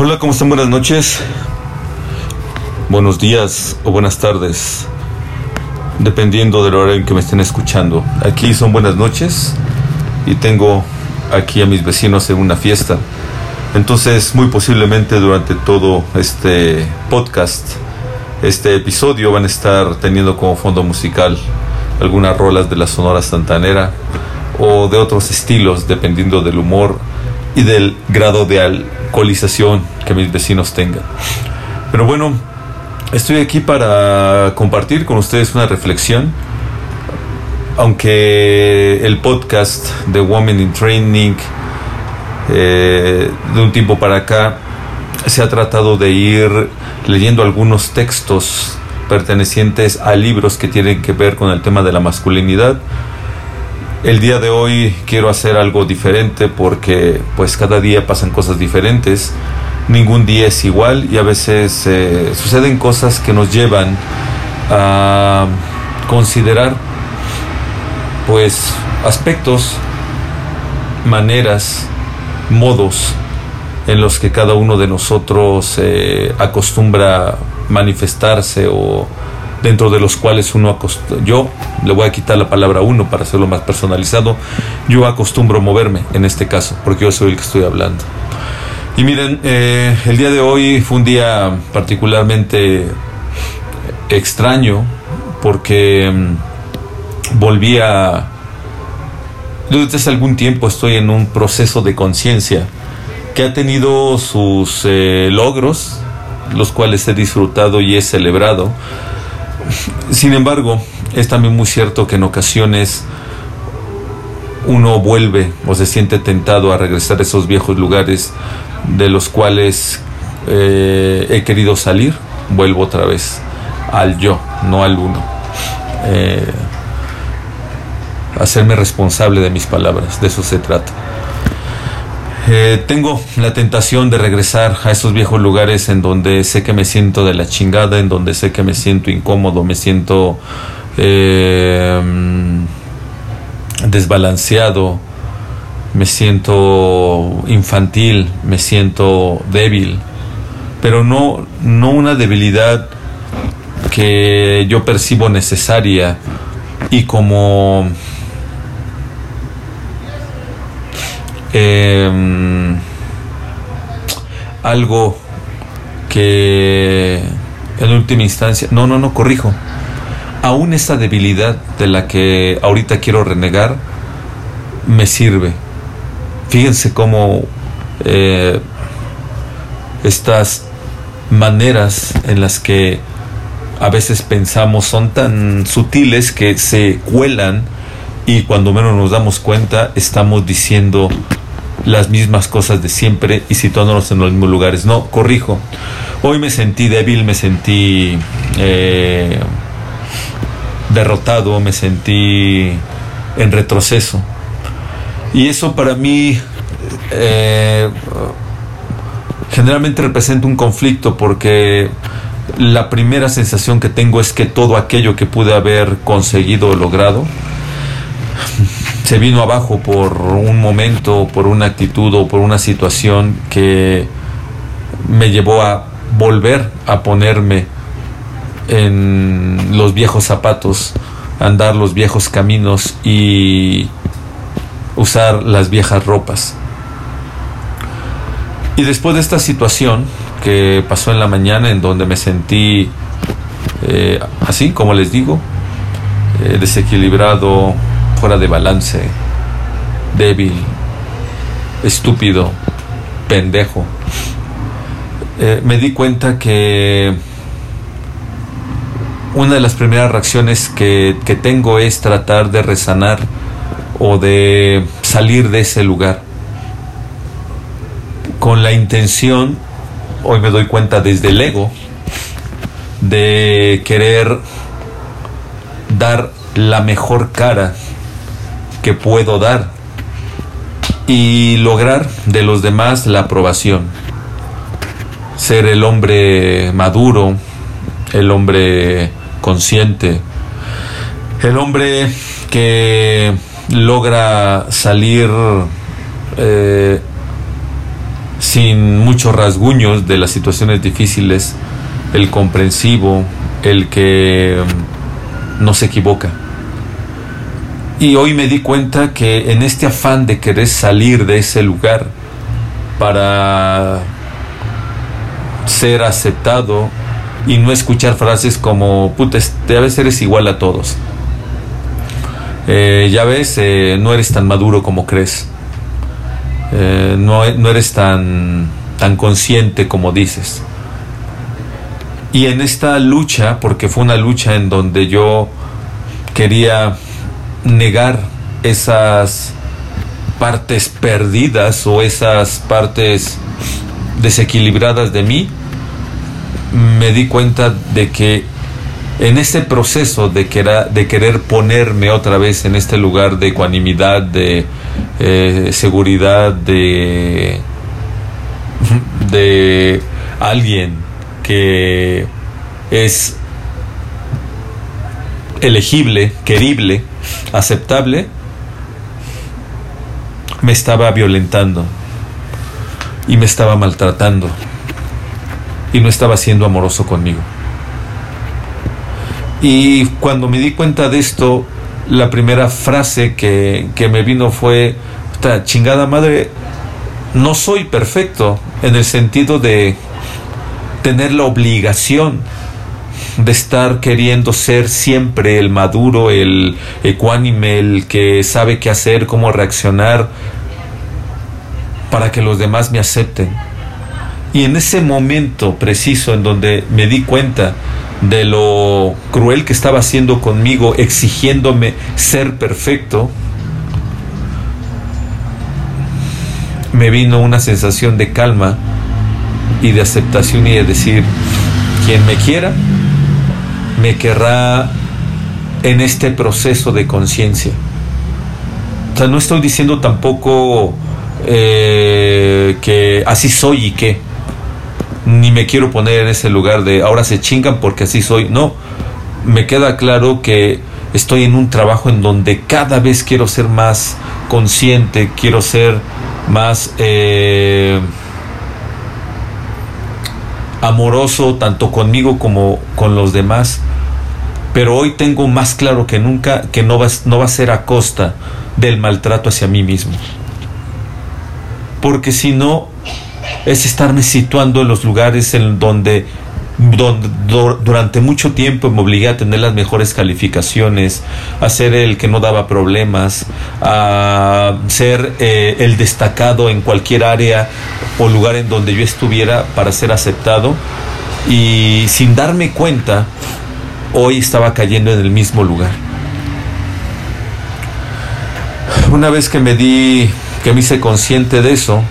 Hola, ¿cómo están? Buenas noches. Buenos días o buenas tardes. Dependiendo de la hora en que me estén escuchando. Aquí son buenas noches y tengo aquí a mis vecinos en una fiesta. Entonces, muy posiblemente durante todo este podcast, este episodio van a estar teniendo como fondo musical algunas rolas de la Sonora Santanera o de otros estilos, dependiendo del humor y del grado de alcoholización que mis vecinos tengan. Pero bueno, estoy aquí para compartir con ustedes una reflexión. Aunque el podcast de Women in Training eh, de un tiempo para acá se ha tratado de ir leyendo algunos textos pertenecientes a libros que tienen que ver con el tema de la masculinidad, el día de hoy quiero hacer algo diferente porque pues cada día pasan cosas diferentes, ningún día es igual y a veces eh, suceden cosas que nos llevan a considerar pues aspectos, maneras, modos en los que cada uno de nosotros eh, acostumbra manifestarse o dentro de los cuales uno yo le voy a quitar la palabra uno para hacerlo más personalizado, yo acostumbro moverme en este caso, porque yo soy el que estoy hablando. Y miren, eh, el día de hoy fue un día particularmente extraño porque mm, volví a... Desde hace algún tiempo estoy en un proceso de conciencia que ha tenido sus eh, logros, los cuales he disfrutado y he celebrado, sin embargo, es también muy cierto que en ocasiones uno vuelve o se siente tentado a regresar a esos viejos lugares de los cuales eh, he querido salir, vuelvo otra vez al yo, no al uno. Eh, hacerme responsable de mis palabras, de eso se trata. Eh, tengo la tentación de regresar a esos viejos lugares en donde sé que me siento de la chingada, en donde sé que me siento incómodo, me siento eh, desbalanceado, me siento infantil, me siento débil, pero no, no una debilidad que yo percibo necesaria y como eh, algo que en última instancia, no, no, no, corrijo, aún esa debilidad de la que ahorita quiero renegar me sirve. Fíjense cómo eh, estas maneras en las que a veces pensamos son tan sutiles que se cuelan y cuando menos nos damos cuenta estamos diciendo las mismas cosas de siempre y situándonos en los mismos lugares. No, corrijo. Hoy me sentí débil, me sentí eh, derrotado, me sentí en retroceso. Y eso para mí eh, generalmente representa un conflicto porque la primera sensación que tengo es que todo aquello que pude haber conseguido o logrado se vino abajo por un momento, por una actitud o por una situación que me llevó a volver a ponerme en los viejos zapatos, andar los viejos caminos y usar las viejas ropas. Y después de esta situación que pasó en la mañana, en donde me sentí eh, así, como les digo, eh, desequilibrado, fuera de balance, débil, estúpido, pendejo. Eh, me di cuenta que una de las primeras reacciones que, que tengo es tratar de resanar o de salir de ese lugar con la intención, hoy me doy cuenta desde el ego, de querer dar la mejor cara que puedo dar y lograr de los demás la aprobación. Ser el hombre maduro, el hombre consciente, el hombre que logra salir eh, sin muchos rasguños de las situaciones difíciles, el comprensivo, el que mm, no se equivoca. Y hoy me di cuenta que en este afán de querer salir de ese lugar para ser aceptado y no escuchar frases como, puta, a veces eres igual a todos. Eh, ya ves, eh, no eres tan maduro como crees. Eh, no, no, eres tan, tan consciente como dices. Y en esta lucha, porque fue una lucha en donde yo quería negar esas partes perdidas o esas partes desequilibradas de mí, me di cuenta de que en este proceso de, querer, de querer ponerme otra vez en este lugar de ecuanimidad, de eh, seguridad, de, de alguien que es elegible, querible, aceptable, me estaba violentando y me estaba maltratando y no estaba siendo amoroso conmigo. Y cuando me di cuenta de esto, la primera frase que, que me vino fue, chingada madre, no soy perfecto en el sentido de tener la obligación de estar queriendo ser siempre el maduro, el ecuánime, el que sabe qué hacer, cómo reaccionar para que los demás me acepten. Y en ese momento preciso en donde me di cuenta de lo cruel que estaba haciendo conmigo, exigiéndome ser perfecto, me vino una sensación de calma y de aceptación y de decir, quien me quiera, me querrá en este proceso de conciencia. O sea, no estoy diciendo tampoco eh, que así soy y qué ni me quiero poner en ese lugar de ahora se chingan porque así soy. No, me queda claro que estoy en un trabajo en donde cada vez quiero ser más consciente, quiero ser más eh, amoroso tanto conmigo como con los demás. Pero hoy tengo más claro que nunca que no va, no va a ser a costa del maltrato hacia mí mismo. Porque si no, es estarme situando en los lugares en donde, donde durante mucho tiempo me obligué a tener las mejores calificaciones, a ser el que no daba problemas, a ser eh, el destacado en cualquier área o lugar en donde yo estuviera para ser aceptado y sin darme cuenta hoy estaba cayendo en el mismo lugar. Una vez que me di, que me hice consciente de eso,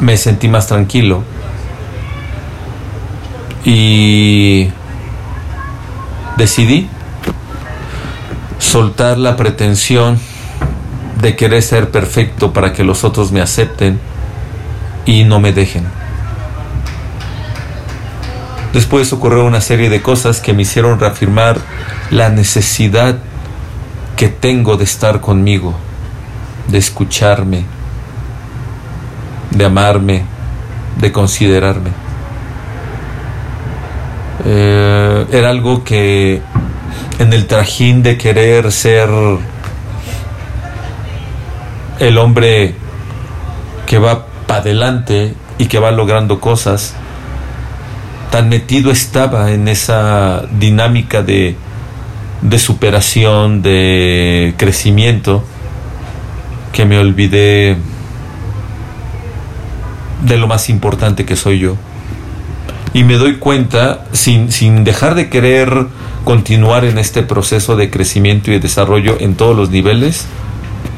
me sentí más tranquilo y decidí soltar la pretensión de querer ser perfecto para que los otros me acepten y no me dejen. Después ocurrió una serie de cosas que me hicieron reafirmar la necesidad que tengo de estar conmigo, de escucharme, de amarme, de considerarme. Eh, era algo que en el trajín de querer ser el hombre que va para adelante y que va logrando cosas, tan metido estaba en esa dinámica de, de superación, de crecimiento, que me olvidé de lo más importante que soy yo. Y me doy cuenta, sin, sin dejar de querer continuar en este proceso de crecimiento y de desarrollo en todos los niveles,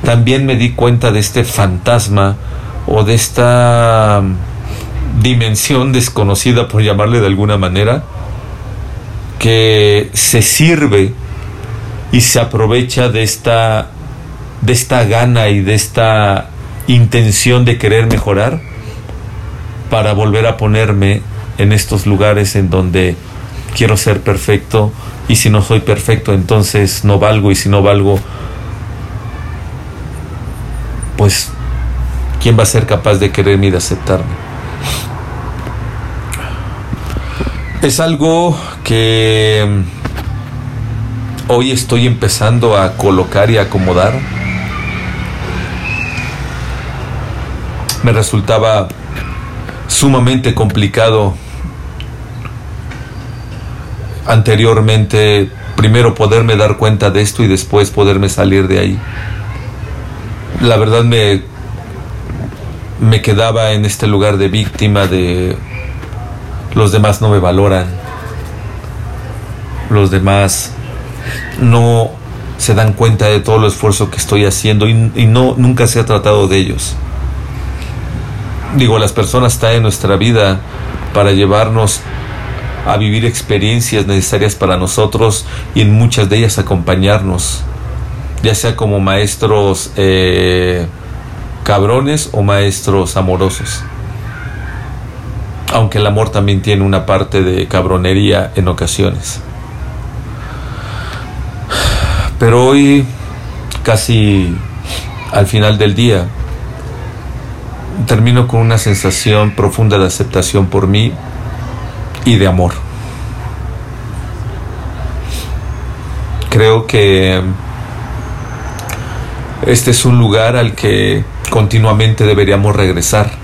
también me di cuenta de este fantasma o de esta dimensión desconocida, por llamarle de alguna manera, que se sirve y se aprovecha de esta, de esta gana y de esta intención de querer mejorar para volver a ponerme en estos lugares en donde quiero ser perfecto y si no soy perfecto entonces no valgo y si no valgo pues ¿quién va a ser capaz de quererme y de aceptarme? Es algo que mm, hoy estoy empezando a colocar y acomodar. Me resultaba sumamente complicado anteriormente primero poderme dar cuenta de esto y después poderme salir de ahí. La verdad me me quedaba en este lugar de víctima de los demás no me valoran. Los demás no se dan cuenta de todo el esfuerzo que estoy haciendo y, no nunca se ha tratado de ellos. Digo, las personas están en nuestra vida para llevarnos a vivir experiencias necesarias para nosotros y en muchas de ellas acompañarnos, ya sea como maestros eh, cabrones o maestros amorosos. Aunque el amor también tiene una parte de cabronería en ocasiones. Pero hoy, casi al final del día, termino con una sensación profunda de aceptación por mí y de amor. Creo que este es un lugar al que continuamente deberíamos regresar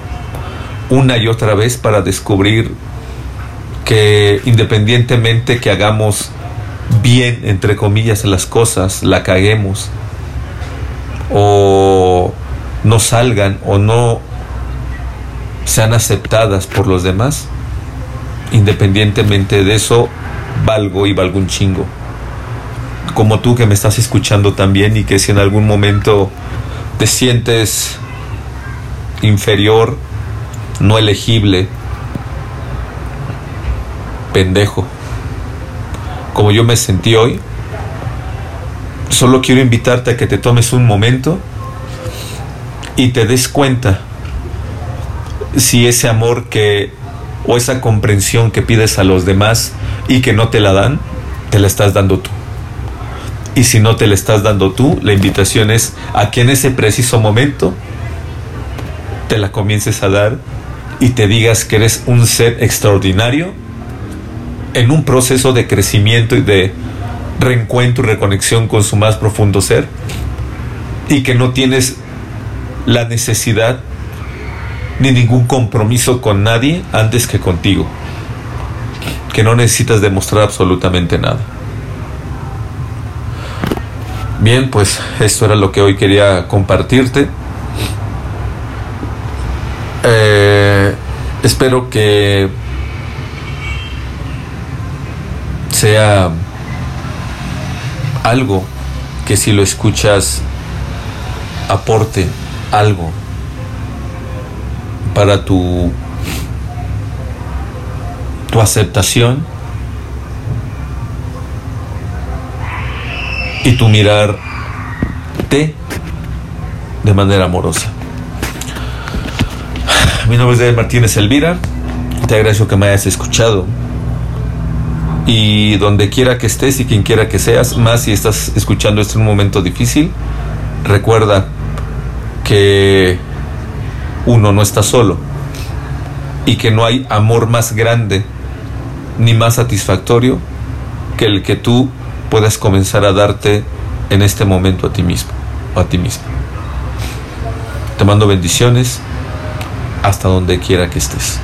una y otra vez para descubrir que independientemente que hagamos bien, entre comillas, las cosas, la caguemos o no salgan o no sean aceptadas por los demás, independientemente de eso, valgo y valgo un chingo. Como tú que me estás escuchando también y que si en algún momento te sientes inferior, no elegible, pendejo, como yo me sentí hoy, solo quiero invitarte a que te tomes un momento y te des cuenta si ese amor que o esa comprensión que pides a los demás y que no te la dan, te la estás dando tú. Y si no te la estás dando tú, la invitación es a que en ese preciso momento te la comiences a dar y te digas que eres un ser extraordinario en un proceso de crecimiento y de reencuentro y reconexión con su más profundo ser y que no tienes la necesidad ni ningún compromiso con nadie antes que contigo. Que no necesitas demostrar absolutamente nada. Bien, pues esto era lo que hoy quería compartirte. Eh, espero que sea algo que si lo escuchas aporte algo para tu, tu aceptación y tu mirarte de manera amorosa. Mi nombre es David Martínez Elvira. Te agradezco que me hayas escuchado. Y donde quiera que estés y quien quiera que seas, más si estás escuchando esto en un momento difícil, recuerda que uno no está solo y que no hay amor más grande ni más satisfactorio que el que tú puedas comenzar a darte en este momento a ti mismo a ti misma. Te mando bendiciones hasta donde quiera que estés.